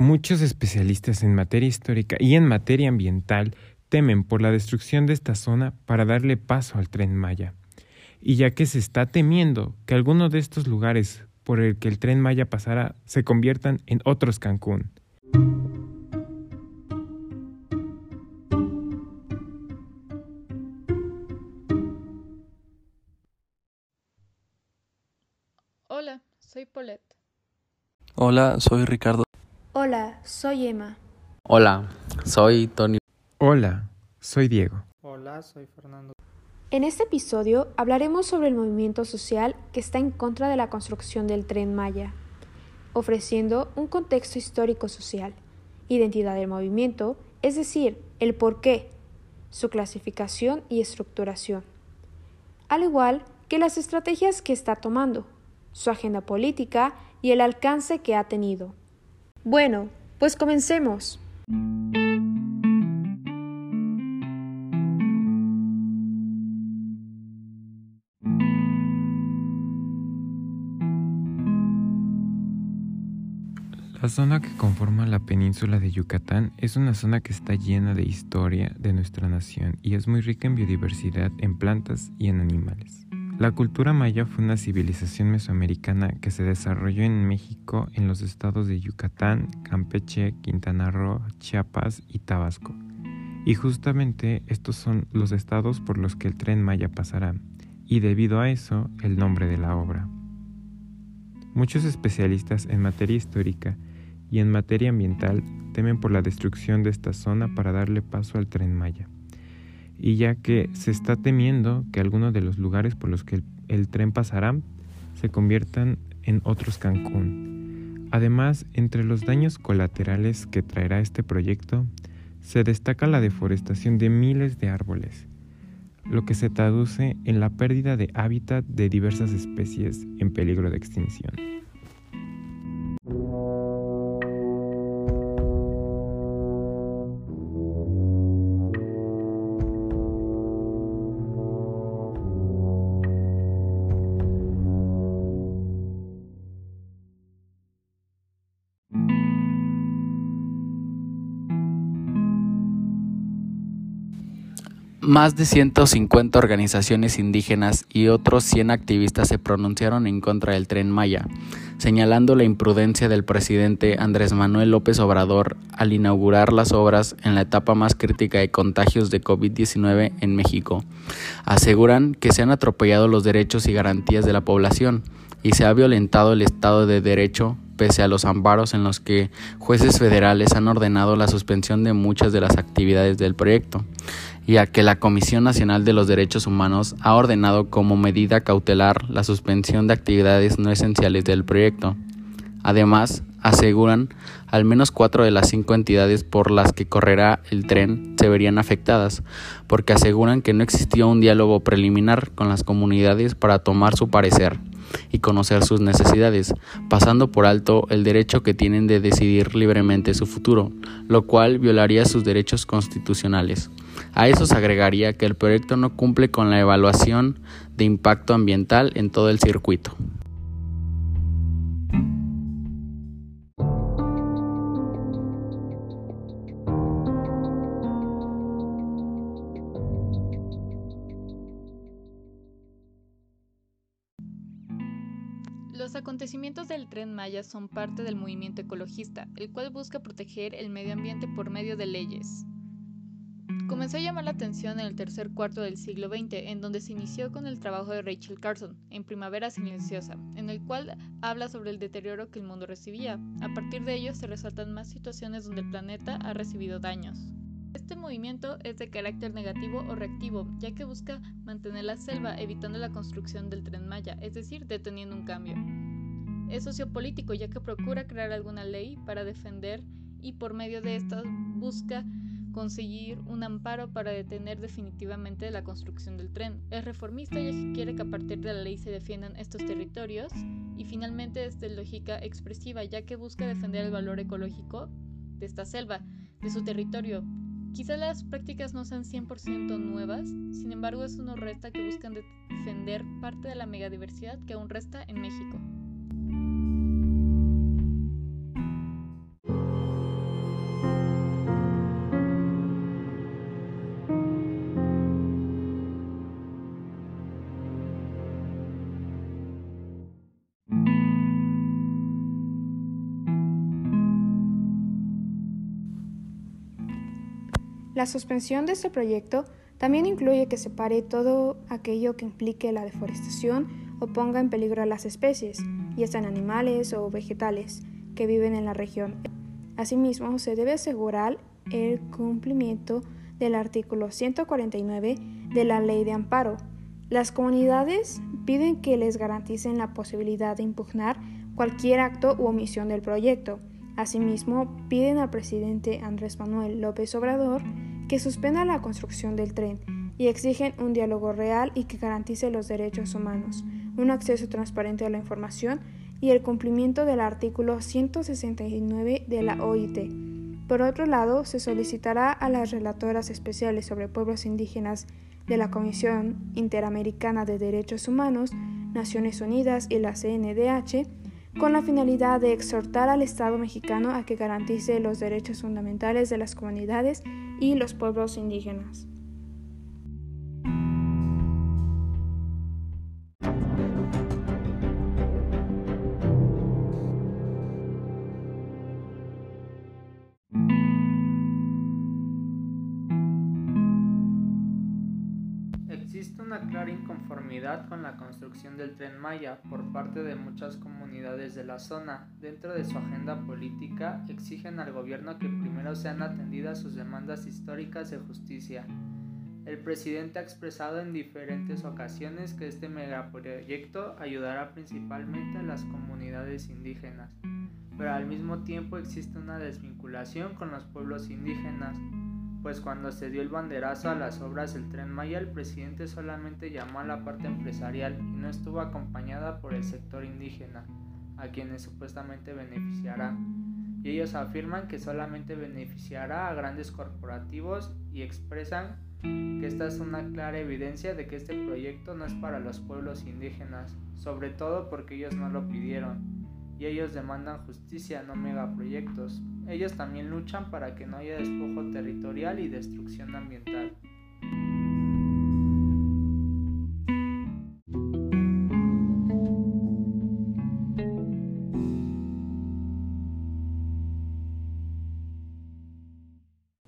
Muchos especialistas en materia histórica y en materia ambiental temen por la destrucción de esta zona para darle paso al tren Maya. Y ya que se está temiendo que algunos de estos lugares por el que el tren Maya pasará se conviertan en otros Cancún. Hola, soy Paulette. Hola, soy Ricardo. Hola, soy Emma. Hola, soy Tony. Hola, soy Diego. Hola, soy Fernando. En este episodio hablaremos sobre el movimiento social que está en contra de la construcción del tren Maya, ofreciendo un contexto histórico-social, identidad del movimiento, es decir, el porqué, su clasificación y estructuración, al igual que las estrategias que está tomando, su agenda política y el alcance que ha tenido. Bueno, pues comencemos. La zona que conforma la península de Yucatán es una zona que está llena de historia de nuestra nación y es muy rica en biodiversidad en plantas y en animales. La cultura maya fue una civilización mesoamericana que se desarrolló en México en los estados de Yucatán, Campeche, Quintana Roo, Chiapas y Tabasco. Y justamente estos son los estados por los que el tren Maya pasará, y debido a eso el nombre de la obra. Muchos especialistas en materia histórica y en materia ambiental temen por la destrucción de esta zona para darle paso al tren Maya. Y ya que se está temiendo que algunos de los lugares por los que el, tren pasará se conviertan en otros Cancún. Además, entre los daños colaterales que traerá este proyecto, se destaca la deforestación de miles de árboles, lo que se traduce en la pérdida de hábitat de diversas especies en peligro de extinción. Más de 150 organizaciones indígenas y otros 100 activistas se pronunciaron en contra del tren Maya, señalando la imprudencia del presidente Andrés Manuel López Obrador al inaugurar las obras en la etapa más crítica de contagios de COVID-19 en México. Aseguran que se han atropellado los derechos y garantías de la población y se ha violentado el Estado de Derecho pese a los amparos en los que jueces federales han ordenado la suspensión de muchas de las actividades del proyecto y a que la Comisión Nacional de los Derechos Humanos ha ordenado como medida cautelar la suspensión de actividades no esenciales del proyecto. Además, aseguran al menos cuatro de las cinco entidades por las que correrá el tren se verían afectadas, porque aseguran que no existió un diálogo preliminar con las comunidades para tomar su parecer y conocer sus necesidades, pasando por alto el derecho que tienen de decidir libremente su futuro, lo cual violaría sus derechos constitucionales. A eso se agregaría que el proyecto no cumple con la evaluación de impacto ambiental en todo el circuito. Acontecimientos del tren Maya son parte del movimiento ecologista, el cual busca proteger el medio ambiente por medio de leyes. Comenzó a llamar la atención en el tercer cuarto del siglo XX, en donde se inició con el trabajo de Rachel Carson, en Primavera Silenciosa, en el cual habla sobre el deterioro que el mundo recibía. A partir de ello se resaltan más situaciones donde el planeta ha recibido daños. Este movimiento es de carácter negativo o reactivo, ya que busca mantener la selva evitando la construcción del tren Maya, es decir, deteniendo un cambio. Es sociopolítico, ya que procura crear alguna ley para defender y por medio de esta busca conseguir un amparo para detener definitivamente la construcción del tren. Es reformista ya que quiere que a partir de la ley se defiendan estos territorios y finalmente es de lógica expresiva ya que busca defender el valor ecológico de esta selva, de su territorio, Quizá las prácticas no sean 100% nuevas, sin embargo eso no resta que buscan defender parte de la megadiversidad que aún resta en México. La suspensión de este proyecto también incluye que separe todo aquello que implique la deforestación o ponga en peligro a las especies, ya sean animales o vegetales, que viven en la región. Asimismo, se debe asegurar el cumplimiento del artículo 149 de la Ley de Amparo. Las comunidades piden que les garanticen la posibilidad de impugnar cualquier acto u omisión del proyecto. Asimismo, piden al presidente Andrés Manuel López Obrador que suspenda la construcción del tren y exigen un diálogo real y que garantice los derechos humanos, un acceso transparente a la información y el cumplimiento del artículo 169 de la OIT. Por otro lado, se solicitará a las relatoras especiales sobre pueblos indígenas de la Comisión Interamericana de Derechos Humanos, Naciones Unidas y la CNDH, con la finalidad de exhortar al Estado mexicano a que garantice los derechos fundamentales de las comunidades y los pueblos indígenas. Clara inconformidad con la construcción del tren Maya por parte de muchas comunidades de la zona. Dentro de su agenda política exigen al gobierno que primero sean atendidas sus demandas históricas de justicia. El presidente ha expresado en diferentes ocasiones que este megaproyecto ayudará principalmente a las comunidades indígenas, pero al mismo tiempo existe una desvinculación con los pueblos indígenas pues cuando se dio el banderazo a las obras del tren Maya el presidente solamente llamó a la parte empresarial y no estuvo acompañada por el sector indígena, a quienes supuestamente beneficiará. Y ellos afirman que solamente beneficiará a grandes corporativos y expresan que esta es una clara evidencia de que este proyecto no es para los pueblos indígenas, sobre todo porque ellos no lo pidieron y ellos demandan justicia, no megaproyectos. Ellos también luchan para que no haya despojo territorial y destrucción ambiental.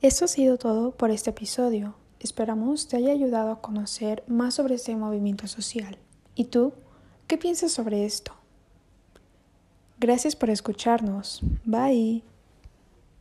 Esto ha sido todo por este episodio. Esperamos te haya ayudado a conocer más sobre este movimiento social. ¿Y tú? ¿Qué piensas sobre esto? Gracias por escucharnos. Bye.